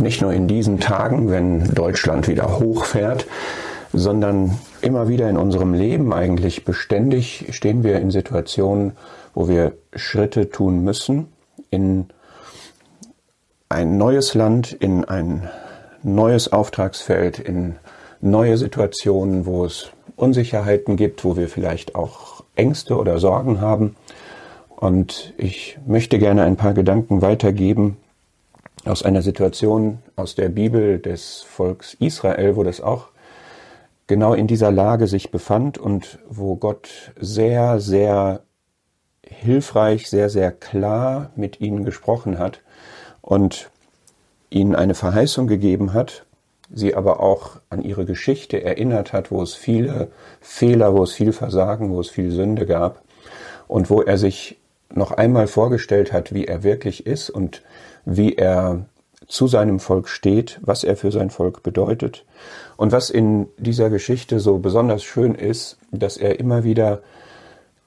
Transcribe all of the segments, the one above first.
nicht nur in diesen Tagen, wenn Deutschland wieder hochfährt, sondern immer wieder in unserem Leben eigentlich beständig stehen wir in Situationen, wo wir Schritte tun müssen in ein neues Land, in ein neues Auftragsfeld, in neue Situationen, wo es Unsicherheiten gibt, wo wir vielleicht auch Ängste oder Sorgen haben. Und ich möchte gerne ein paar Gedanken weitergeben aus einer Situation aus der Bibel des Volks Israel, wo das auch genau in dieser Lage sich befand und wo Gott sehr, sehr hilfreich, sehr, sehr klar mit ihnen gesprochen hat und ihnen eine Verheißung gegeben hat, sie aber auch an ihre Geschichte erinnert hat, wo es viele Fehler, wo es viel Versagen, wo es viel Sünde gab und wo er sich noch einmal vorgestellt hat, wie er wirklich ist und wie er zu seinem Volk steht, was er für sein Volk bedeutet. Und was in dieser Geschichte so besonders schön ist, dass er immer wieder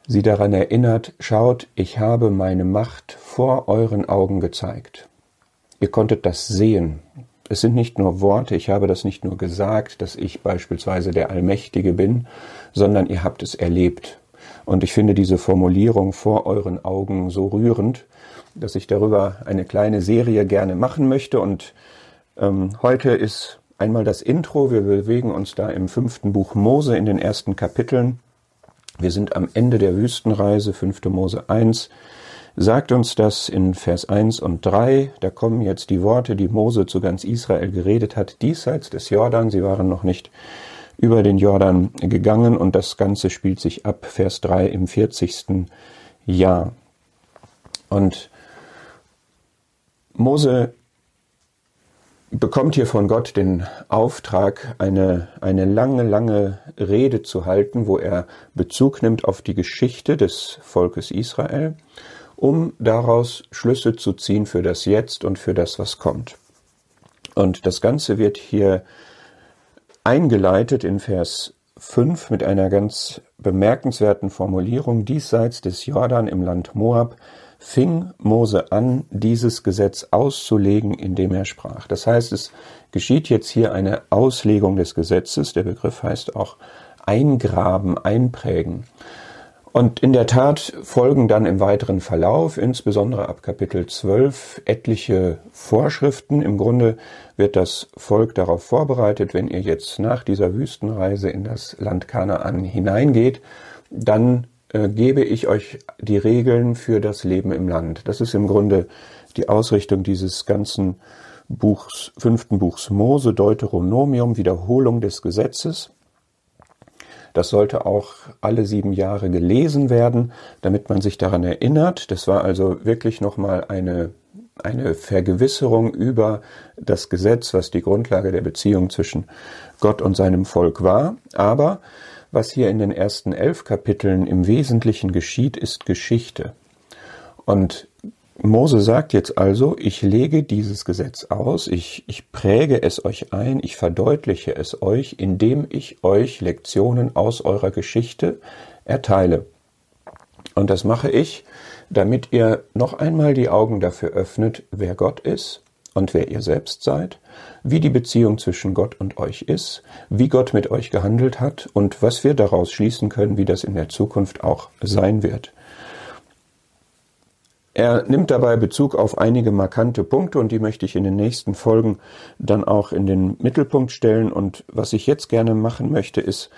sie daran erinnert, schaut, ich habe meine Macht vor euren Augen gezeigt. Ihr konntet das sehen. Es sind nicht nur Worte, ich habe das nicht nur gesagt, dass ich beispielsweise der Allmächtige bin, sondern ihr habt es erlebt. Und ich finde diese Formulierung vor euren Augen so rührend, dass ich darüber eine kleine Serie gerne machen möchte. Und ähm, heute ist einmal das Intro. Wir bewegen uns da im fünften Buch Mose in den ersten Kapiteln. Wir sind am Ende der Wüstenreise, fünfte Mose 1. Sagt uns das in Vers 1 und 3. Da kommen jetzt die Worte, die Mose zu ganz Israel geredet hat, diesseits des Jordan. Sie waren noch nicht über den Jordan gegangen und das Ganze spielt sich ab, Vers 3 im 40. Jahr. Und Mose bekommt hier von Gott den Auftrag, eine, eine lange, lange Rede zu halten, wo er Bezug nimmt auf die Geschichte des Volkes Israel, um daraus Schlüsse zu ziehen für das Jetzt und für das, was kommt. Und das Ganze wird hier eingeleitet in Vers 5 mit einer ganz bemerkenswerten Formulierung, diesseits des Jordan im Land Moab fing Mose an, dieses Gesetz auszulegen, indem er sprach. Das heißt, es geschieht jetzt hier eine Auslegung des Gesetzes. Der Begriff heißt auch eingraben, einprägen. Und in der Tat folgen dann im weiteren Verlauf, insbesondere ab Kapitel 12, etliche Vorschriften. Im Grunde wird das Volk darauf vorbereitet, wenn ihr jetzt nach dieser Wüstenreise in das Land Kanaan hineingeht, dann äh, gebe ich euch die Regeln für das Leben im Land. Das ist im Grunde die Ausrichtung dieses ganzen Buchs, fünften Buchs Mose, Deuteronomium, Wiederholung des Gesetzes. Das sollte auch alle sieben Jahre gelesen werden, damit man sich daran erinnert. Das war also wirklich nochmal eine, eine Vergewisserung über das Gesetz, was die Grundlage der Beziehung zwischen Gott und seinem Volk war. Aber was hier in den ersten elf Kapiteln im Wesentlichen geschieht, ist Geschichte. Und Mose sagt jetzt also, ich lege dieses Gesetz aus, ich, ich präge es euch ein, ich verdeutliche es euch, indem ich euch Lektionen aus eurer Geschichte erteile. Und das mache ich, damit ihr noch einmal die Augen dafür öffnet, wer Gott ist und wer ihr selbst seid, wie die Beziehung zwischen Gott und euch ist, wie Gott mit euch gehandelt hat und was wir daraus schließen können, wie das in der Zukunft auch sein wird. Er nimmt dabei Bezug auf einige markante Punkte und die möchte ich in den nächsten Folgen dann auch in den Mittelpunkt stellen. Und was ich jetzt gerne machen möchte, ist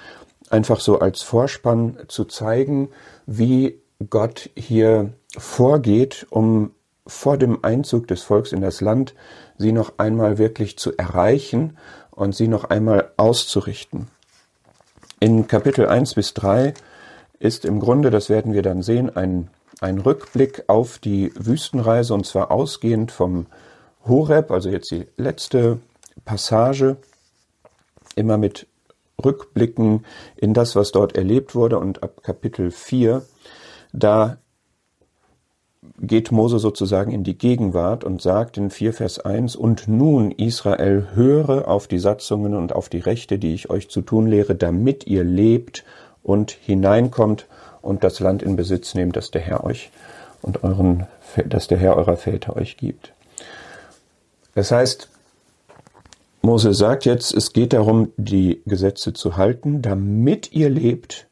einfach so als Vorspann zu zeigen, wie Gott hier vorgeht, um vor dem Einzug des Volks in das Land sie noch einmal wirklich zu erreichen und sie noch einmal auszurichten. In Kapitel 1 bis 3 ist im Grunde, das werden wir dann sehen, ein, ein Rückblick auf die Wüstenreise und zwar ausgehend vom Horeb, also jetzt die letzte Passage, immer mit Rückblicken in das, was dort erlebt wurde. Und ab Kapitel 4, da geht Mose sozusagen in die Gegenwart und sagt in 4 Vers 1, und nun Israel höre auf die Satzungen und auf die Rechte, die ich euch zu tun lehre, damit ihr lebt und hineinkommt und das Land in Besitz nehmt, das der Herr euch und euren, das der Herr eurer Väter euch gibt. Das heißt, Mose sagt jetzt, es geht darum, die Gesetze zu halten, damit ihr lebt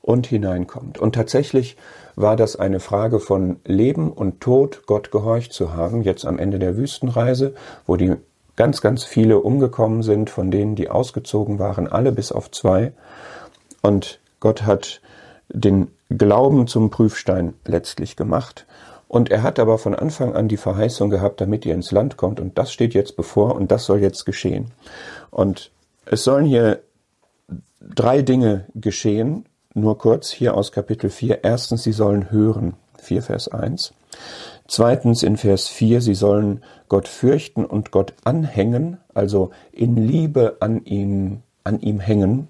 und hineinkommt. Und tatsächlich war das eine Frage von Leben und Tod, Gott gehorcht zu haben, jetzt am Ende der Wüstenreise, wo die ganz, ganz viele umgekommen sind, von denen, die ausgezogen waren, alle bis auf zwei. Und Gott hat den Glauben zum Prüfstein letztlich gemacht. Und er hat aber von Anfang an die Verheißung gehabt, damit ihr ins Land kommt. Und das steht jetzt bevor und das soll jetzt geschehen. Und es sollen hier drei Dinge geschehen. Nur kurz hier aus Kapitel 4. Erstens, sie sollen hören. 4 Vers 1. Zweitens in Vers 4, sie sollen Gott fürchten und Gott anhängen, also in Liebe an ihm, an ihm hängen.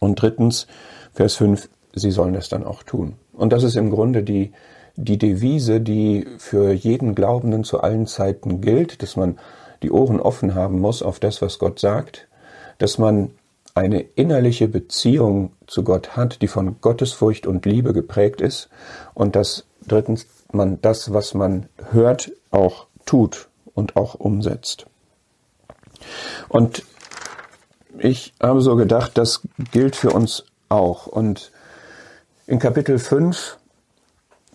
Und drittens, Vers 5, sie sollen es dann auch tun. Und das ist im Grunde die, die Devise, die für jeden Glaubenden zu allen Zeiten gilt, dass man die Ohren offen haben muss auf das, was Gott sagt, dass man eine innerliche Beziehung zu Gott hat, die von Gottesfurcht und Liebe geprägt ist und dass drittens man das, was man hört, auch tut und auch umsetzt. Und ich habe so gedacht, das gilt für uns auch. Und in Kapitel 5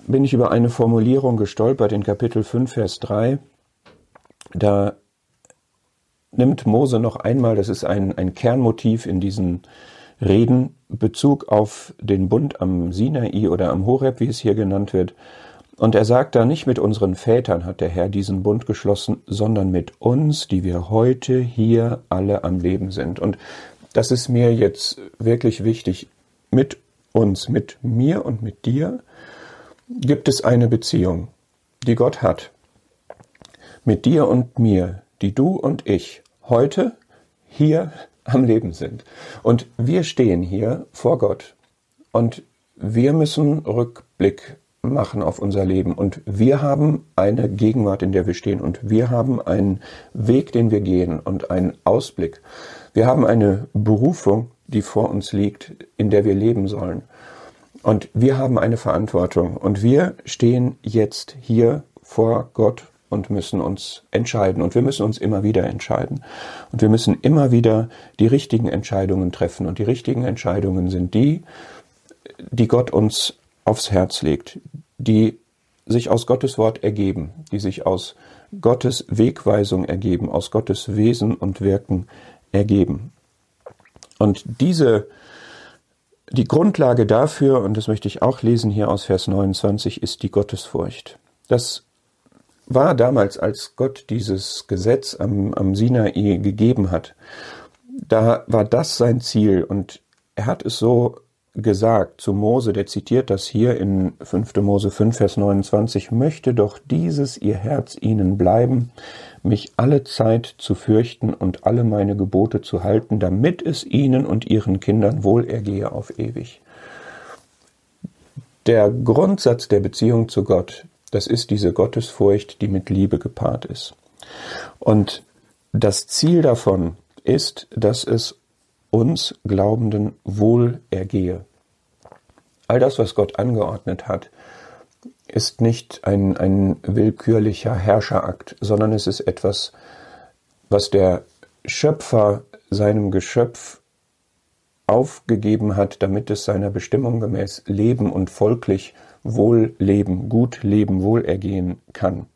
bin ich über eine Formulierung gestolpert, in Kapitel 5, Vers 3. Da nimmt Mose noch einmal, das ist ein, ein Kernmotiv in diesen Reden, Bezug auf den Bund am Sinai oder am Horeb, wie es hier genannt wird. Und er sagt da, nicht mit unseren Vätern hat der Herr diesen Bund geschlossen, sondern mit uns, die wir heute hier alle am Leben sind. Und das ist mir jetzt wirklich wichtig. Mit uns, mit mir und mit dir gibt es eine Beziehung, die Gott hat. Mit dir und mir, die du und ich heute hier am Leben sind. Und wir stehen hier vor Gott und wir müssen Rückblick machen auf unser Leben. Und wir haben eine Gegenwart, in der wir stehen. Und wir haben einen Weg, den wir gehen und einen Ausblick. Wir haben eine Berufung, die vor uns liegt, in der wir leben sollen. Und wir haben eine Verantwortung. Und wir stehen jetzt hier vor Gott und müssen uns entscheiden. Und wir müssen uns immer wieder entscheiden. Und wir müssen immer wieder die richtigen Entscheidungen treffen. Und die richtigen Entscheidungen sind die, die Gott uns aufs Herz legt, die sich aus Gottes Wort ergeben, die sich aus Gottes Wegweisung ergeben, aus Gottes Wesen und Wirken ergeben. Und diese, die Grundlage dafür, und das möchte ich auch lesen hier aus Vers 29, ist die Gottesfurcht. Das war damals, als Gott dieses Gesetz am, am Sinai gegeben hat, da war das sein Ziel und er hat es so gesagt zu Mose, der zitiert das hier in 5. Mose 5, Vers 29, möchte doch dieses ihr Herz ihnen bleiben, mich alle Zeit zu fürchten und alle meine Gebote zu halten, damit es ihnen und ihren Kindern wohl ergehe auf ewig. Der Grundsatz der Beziehung zu Gott, das ist diese Gottesfurcht, die mit Liebe gepaart ist. Und das Ziel davon ist, dass es uns Glaubenden wohl ergehe. All das, was Gott angeordnet hat, ist nicht ein, ein willkürlicher Herrscherakt, sondern es ist etwas, was der Schöpfer seinem Geschöpf aufgegeben hat, damit es seiner Bestimmung gemäß leben und folglich wohl leben, gut leben, wohlergehen kann.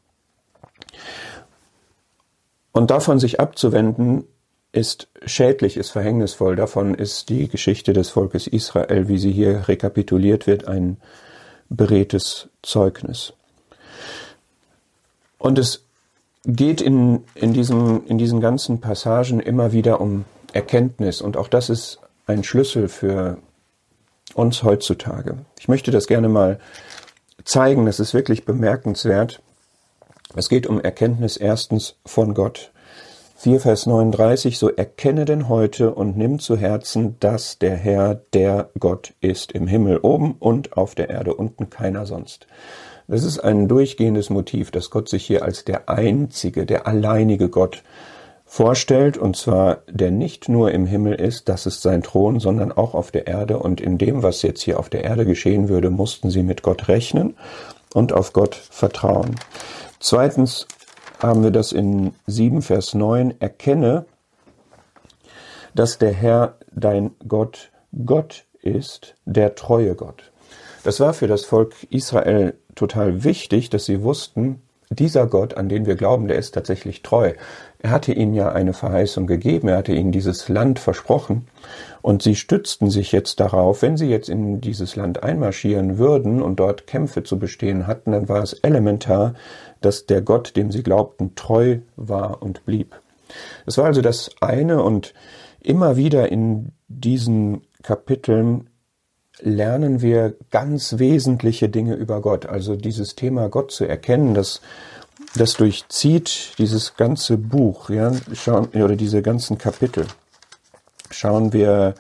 Und davon sich abzuwenden, ist schädlich, ist verhängnisvoll. Davon ist die Geschichte des Volkes Israel, wie sie hier rekapituliert wird, ein beredtes Zeugnis. Und es geht in, in, diesem, in diesen ganzen Passagen immer wieder um Erkenntnis. Und auch das ist ein Schlüssel für uns heutzutage. Ich möchte das gerne mal zeigen. Das ist wirklich bemerkenswert. Es geht um Erkenntnis erstens von Gott. 4 Vers 39, so erkenne denn heute und nimm zu Herzen, dass der Herr der Gott ist, im Himmel oben und auf der Erde unten keiner sonst. Das ist ein durchgehendes Motiv, dass Gott sich hier als der einzige, der alleinige Gott vorstellt, und zwar der nicht nur im Himmel ist, das ist sein Thron, sondern auch auf der Erde. Und in dem, was jetzt hier auf der Erde geschehen würde, mussten sie mit Gott rechnen und auf Gott vertrauen. Zweitens haben wir das in 7 Vers 9, erkenne, dass der Herr dein Gott Gott ist, der treue Gott. Das war für das Volk Israel total wichtig, dass sie wussten, dieser Gott, an den wir glauben, der ist tatsächlich treu. Er hatte ihnen ja eine Verheißung gegeben, er hatte ihnen dieses Land versprochen und sie stützten sich jetzt darauf, wenn sie jetzt in dieses Land einmarschieren würden und dort Kämpfe zu bestehen hatten, dann war es elementar, dass der Gott, dem sie glaubten, treu war und blieb. Es war also das eine und immer wieder in diesen Kapiteln lernen wir ganz wesentliche Dinge über Gott. Also dieses Thema Gott zu erkennen, das, das durchzieht dieses ganze Buch, ja, schauen, oder diese ganzen Kapitel. Schauen wir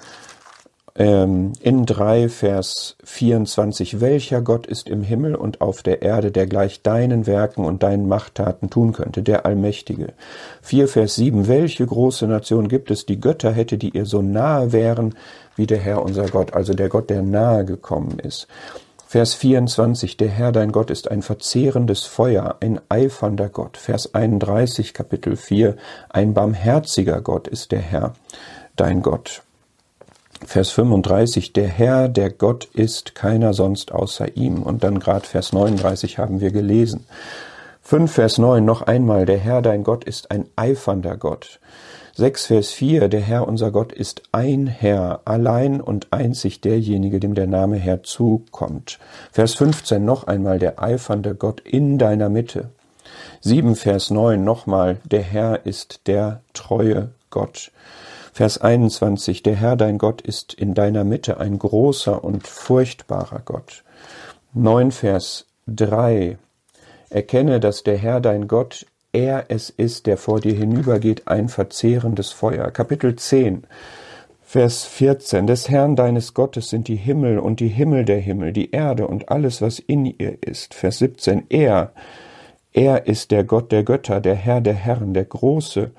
ähm, in 3, Vers 24, welcher Gott ist im Himmel und auf der Erde, der gleich deinen Werken und deinen Machttaten tun könnte, der Allmächtige. 4, Vers 7, welche große Nation gibt es, die Götter hätte, die ihr so nahe wären wie der Herr unser Gott, also der Gott, der nahe gekommen ist. Vers 24, der Herr dein Gott ist ein verzehrendes Feuer, ein eifernder Gott. Vers 31, Kapitel 4, ein barmherziger Gott ist der Herr dein Gott. Vers 35, der Herr, der Gott ist, keiner sonst außer ihm. Und dann gerade Vers 39 haben wir gelesen. 5 Vers 9 noch einmal, der Herr, dein Gott ist ein eifernder Gott. 6 Vers 4, der Herr unser Gott ist ein Herr, allein und einzig derjenige, dem der Name Herr zukommt. Vers 15 noch einmal, der eifernde Gott in deiner Mitte. 7 Vers 9 nochmal, der Herr ist der treue Gott. Vers 21, der Herr dein Gott ist in deiner Mitte ein großer und furchtbarer Gott. 9 Vers 3, erkenne, dass der Herr dein Gott, er es ist, der vor dir hinübergeht, ein verzehrendes Feuer. Kapitel 10, Vers 14, des Herrn deines Gottes sind die Himmel und die Himmel der Himmel, die Erde und alles, was in ihr ist. Vers 17, er, er ist der Gott der Götter, der Herr der Herren, der Große,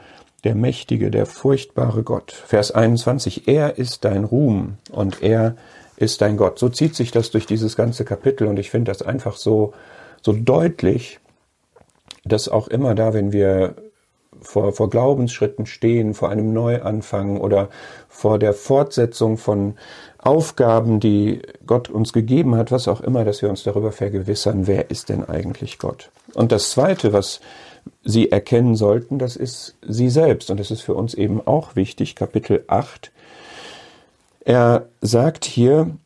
der mächtige, der furchtbare Gott. Vers 21, er ist dein Ruhm und er ist dein Gott. So zieht sich das durch dieses ganze Kapitel und ich finde das einfach so, so deutlich, dass auch immer da, wenn wir vor, vor Glaubensschritten stehen, vor einem Neuanfang oder vor der Fortsetzung von Aufgaben, die Gott uns gegeben hat, was auch immer, dass wir uns darüber vergewissern, wer ist denn eigentlich Gott. Und das Zweite, was sie erkennen sollten, das ist sie selbst. Und das ist für uns eben auch wichtig. Kapitel 8. Er sagt hier,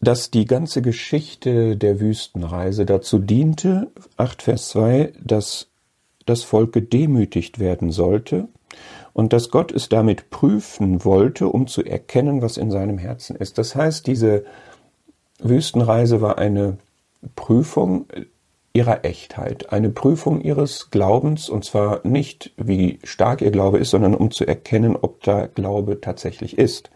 dass die ganze Geschichte der Wüstenreise dazu diente, 8 Vers 2, dass das Volk gedemütigt werden sollte und dass Gott es damit prüfen wollte, um zu erkennen, was in seinem Herzen ist. Das heißt, diese Wüstenreise war eine Prüfung ihrer Echtheit, eine Prüfung ihres Glaubens, und zwar nicht, wie stark ihr Glaube ist, sondern um zu erkennen, ob da Glaube tatsächlich ist.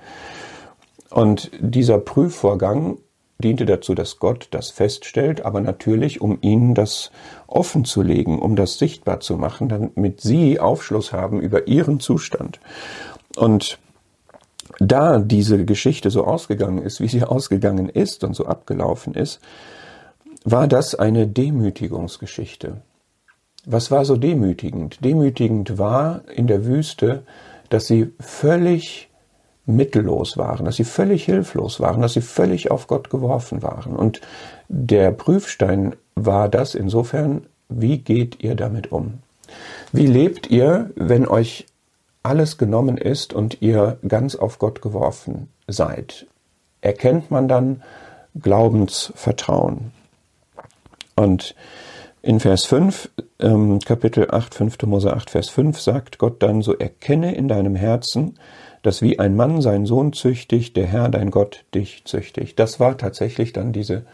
Und dieser Prüfvorgang diente dazu, dass Gott das feststellt, aber natürlich, um ihnen das offen zu legen, um das sichtbar zu machen, damit sie Aufschluss haben über ihren Zustand. Und da diese Geschichte so ausgegangen ist, wie sie ausgegangen ist und so abgelaufen ist, war das eine Demütigungsgeschichte. Was war so demütigend? Demütigend war in der Wüste, dass sie völlig mittellos waren, dass sie völlig hilflos waren, dass sie völlig auf Gott geworfen waren. Und der Prüfstein war das insofern, wie geht ihr damit um? Wie lebt ihr, wenn euch alles genommen ist und ihr ganz auf Gott geworfen seid? Erkennt man dann Glaubensvertrauen? Und in Vers 5, ähm, Kapitel 8, 5. Mose 8, Vers 5 sagt Gott dann, so erkenne in deinem Herzen, dass wie ein Mann seinen Sohn züchtigt, der Herr dein Gott dich züchtigt. Das war tatsächlich dann diese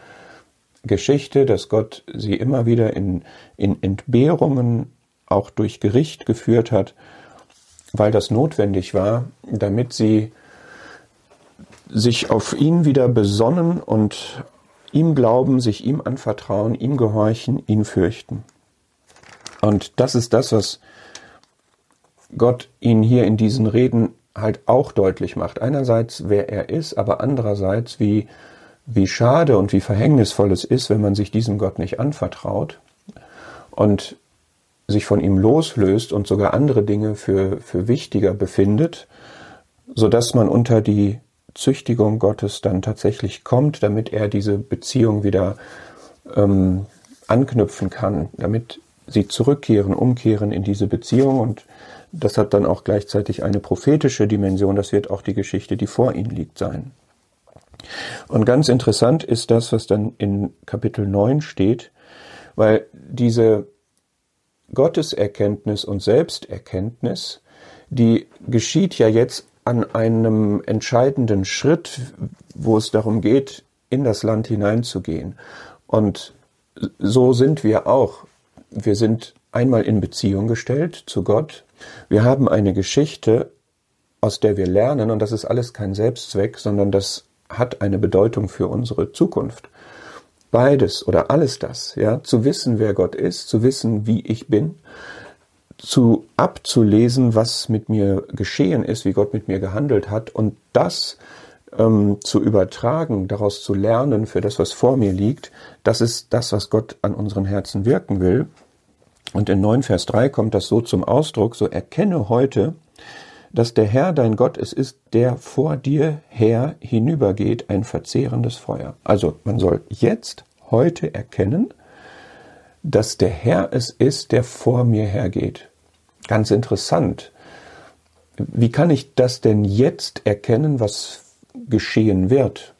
Geschichte, dass Gott sie immer wieder in, in Entbehrungen auch durch Gericht geführt hat, weil das notwendig war, damit sie sich auf ihn wieder besonnen und ihm glauben, sich ihm anvertrauen, ihm gehorchen, ihn fürchten. Und das ist das, was Gott ihnen hier in diesen Reden halt auch deutlich macht. Einerseits, wer er ist, aber andererseits, wie, wie schade und wie verhängnisvoll es ist, wenn man sich diesem Gott nicht anvertraut. Und sich von ihm loslöst und sogar andere Dinge für, für wichtiger befindet, so dass man unter die Züchtigung Gottes dann tatsächlich kommt, damit er diese Beziehung wieder ähm, anknüpfen kann, damit sie zurückkehren, umkehren in diese Beziehung und das hat dann auch gleichzeitig eine prophetische Dimension, das wird auch die Geschichte, die vor ihnen liegt, sein. Und ganz interessant ist das, was dann in Kapitel 9 steht, weil diese Gotteserkenntnis und Selbsterkenntnis, die geschieht ja jetzt an einem entscheidenden Schritt, wo es darum geht, in das Land hineinzugehen. Und so sind wir auch. Wir sind einmal in Beziehung gestellt zu Gott. Wir haben eine Geschichte, aus der wir lernen, und das ist alles kein Selbstzweck, sondern das hat eine Bedeutung für unsere Zukunft. Beides oder alles das, ja, zu wissen, wer Gott ist, zu wissen, wie ich bin, zu abzulesen, was mit mir geschehen ist, wie Gott mit mir gehandelt hat und das ähm, zu übertragen, daraus zu lernen für das, was vor mir liegt, das ist das, was Gott an unseren Herzen wirken will. Und in 9 Vers 3 kommt das so zum Ausdruck, so erkenne heute, dass der Herr dein Gott es ist, der vor dir her hinübergeht, ein verzehrendes Feuer. Also man soll jetzt, heute erkennen, dass der Herr es ist, der vor mir hergeht. Ganz interessant. Wie kann ich das denn jetzt erkennen, was geschehen wird?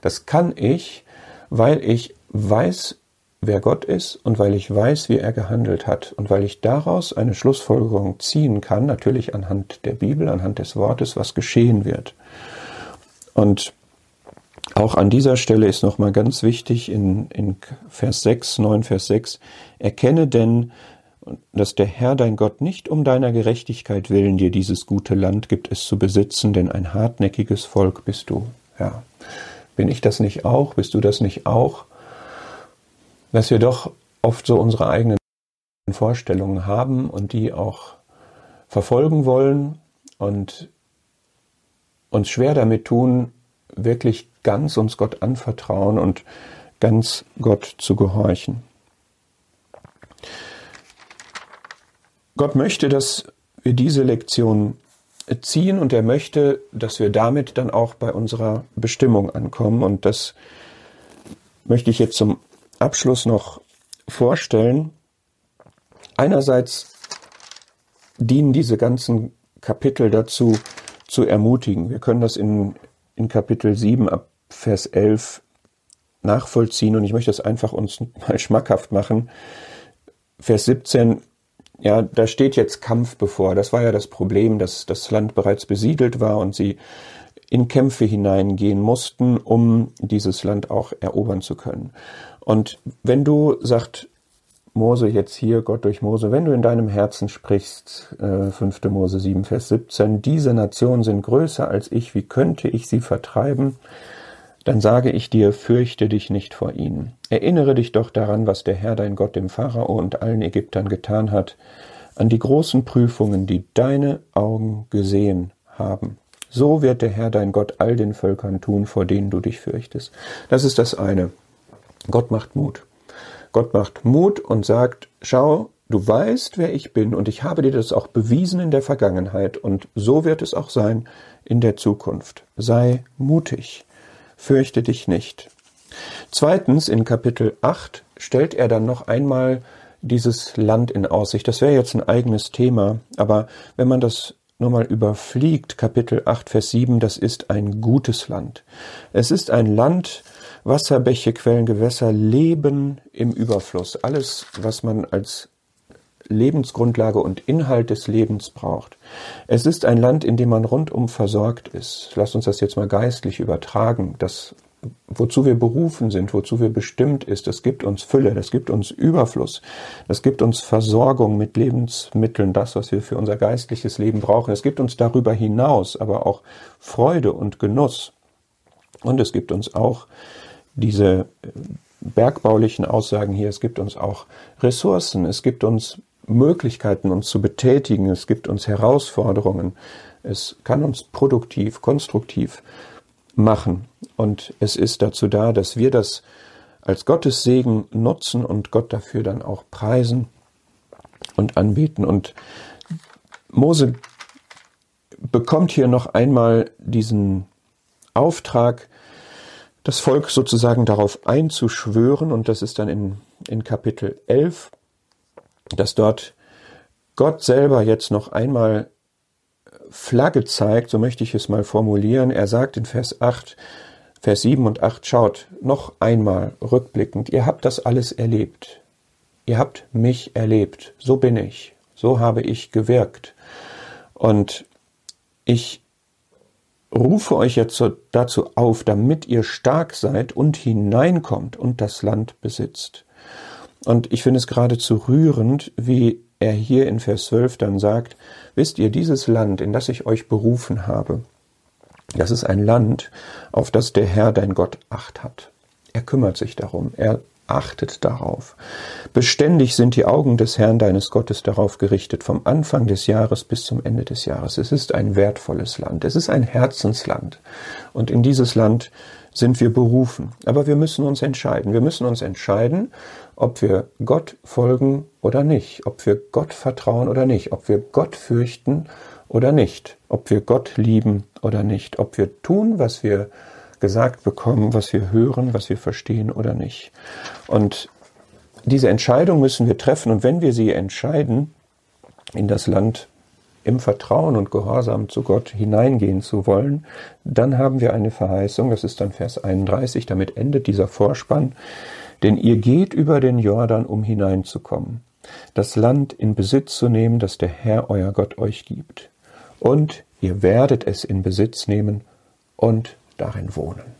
Das kann ich, weil ich weiß, wer Gott ist und weil ich weiß, wie er gehandelt hat und weil ich daraus eine Schlussfolgerung ziehen kann, natürlich anhand der Bibel, anhand des Wortes, was geschehen wird. Und auch an dieser Stelle ist nochmal ganz wichtig in, in Vers 6, 9 Vers 6, erkenne denn, dass der Herr dein Gott nicht um deiner Gerechtigkeit willen dir dieses gute Land gibt, es zu besitzen, denn ein hartnäckiges Volk bist du. Ja. Bin ich das nicht auch? Bist du das nicht auch? Dass wir doch oft so unsere eigenen Vorstellungen haben und die auch verfolgen wollen und uns schwer damit tun, wirklich ganz uns Gott anvertrauen und ganz Gott zu gehorchen. Gott möchte, dass wir diese Lektion ziehen und er möchte, dass wir damit dann auch bei unserer Bestimmung ankommen. Und das möchte ich jetzt zum Abschluss noch vorstellen. Einerseits dienen diese ganzen Kapitel dazu, zu ermutigen. Wir können das in, in Kapitel 7 ab Vers 11 nachvollziehen und ich möchte das einfach uns mal schmackhaft machen. Vers 17 ja, da steht jetzt Kampf bevor. Das war ja das Problem, dass das Land bereits besiedelt war und sie in Kämpfe hineingehen mussten, um dieses Land auch erobern zu können. Und wenn du, sagt Mose jetzt hier, Gott durch Mose, wenn du in deinem Herzen sprichst, äh, 5. Mose 7, Vers 17, diese Nationen sind größer als ich, wie könnte ich sie vertreiben? dann sage ich dir, fürchte dich nicht vor ihnen. Erinnere dich doch daran, was der Herr dein Gott dem Pharao und allen Ägyptern getan hat, an die großen Prüfungen, die deine Augen gesehen haben. So wird der Herr dein Gott all den Völkern tun, vor denen du dich fürchtest. Das ist das eine. Gott macht Mut. Gott macht Mut und sagt, schau, du weißt, wer ich bin und ich habe dir das auch bewiesen in der Vergangenheit und so wird es auch sein in der Zukunft. Sei mutig fürchte dich nicht. Zweitens, in Kapitel 8 stellt er dann noch einmal dieses Land in Aussicht. Das wäre jetzt ein eigenes Thema, aber wenn man das nur mal überfliegt, Kapitel 8, Vers 7, das ist ein gutes Land. Es ist ein Land, Wasser, Bäche, Quellen, Gewässer, Leben im Überfluss. Alles, was man als Lebensgrundlage und Inhalt des Lebens braucht. Es ist ein Land, in dem man rundum versorgt ist. Lass uns das jetzt mal geistlich übertragen. Das, wozu wir berufen sind, wozu wir bestimmt ist, das gibt uns Fülle, das gibt uns Überfluss, das gibt uns Versorgung mit Lebensmitteln, das, was wir für unser geistliches Leben brauchen. Es gibt uns darüber hinaus aber auch Freude und Genuss. Und es gibt uns auch diese bergbaulichen Aussagen hier, es gibt uns auch Ressourcen, es gibt uns Möglichkeiten, uns zu betätigen. Es gibt uns Herausforderungen. Es kann uns produktiv, konstruktiv machen. Und es ist dazu da, dass wir das als Gottes Segen nutzen und Gott dafür dann auch preisen und anbeten. Und Mose bekommt hier noch einmal diesen Auftrag, das Volk sozusagen darauf einzuschwören, und das ist dann in, in Kapitel 11, dass dort Gott selber jetzt noch einmal Flagge zeigt, so möchte ich es mal formulieren. Er sagt in Vers 8, Vers 7 und 8, schaut noch einmal rückblickend, ihr habt das alles erlebt. Ihr habt mich erlebt. So bin ich. So habe ich gewirkt. Und ich rufe euch jetzt dazu auf, damit ihr stark seid und hineinkommt und das Land besitzt. Und ich finde es geradezu rührend, wie er hier in Vers 12 dann sagt, wisst ihr, dieses Land, in das ich euch berufen habe, das ist ein Land, auf das der Herr dein Gott acht hat. Er kümmert sich darum, er achtet darauf. Beständig sind die Augen des Herrn deines Gottes darauf gerichtet, vom Anfang des Jahres bis zum Ende des Jahres. Es ist ein wertvolles Land, es ist ein Herzensland. Und in dieses Land sind wir berufen. Aber wir müssen uns entscheiden. Wir müssen uns entscheiden, ob wir Gott folgen oder nicht, ob wir Gott vertrauen oder nicht, ob wir Gott fürchten oder nicht, ob wir Gott lieben oder nicht, ob wir tun, was wir gesagt bekommen, was wir hören, was wir verstehen oder nicht. Und diese Entscheidung müssen wir treffen und wenn wir sie entscheiden, in das Land im Vertrauen und Gehorsam zu Gott hineingehen zu wollen, dann haben wir eine Verheißung, das ist dann Vers 31, damit endet dieser Vorspann, denn ihr geht über den Jordan, um hineinzukommen, das Land in Besitz zu nehmen, das der Herr euer Gott euch gibt. Und ihr werdet es in Besitz nehmen und darin wohnen.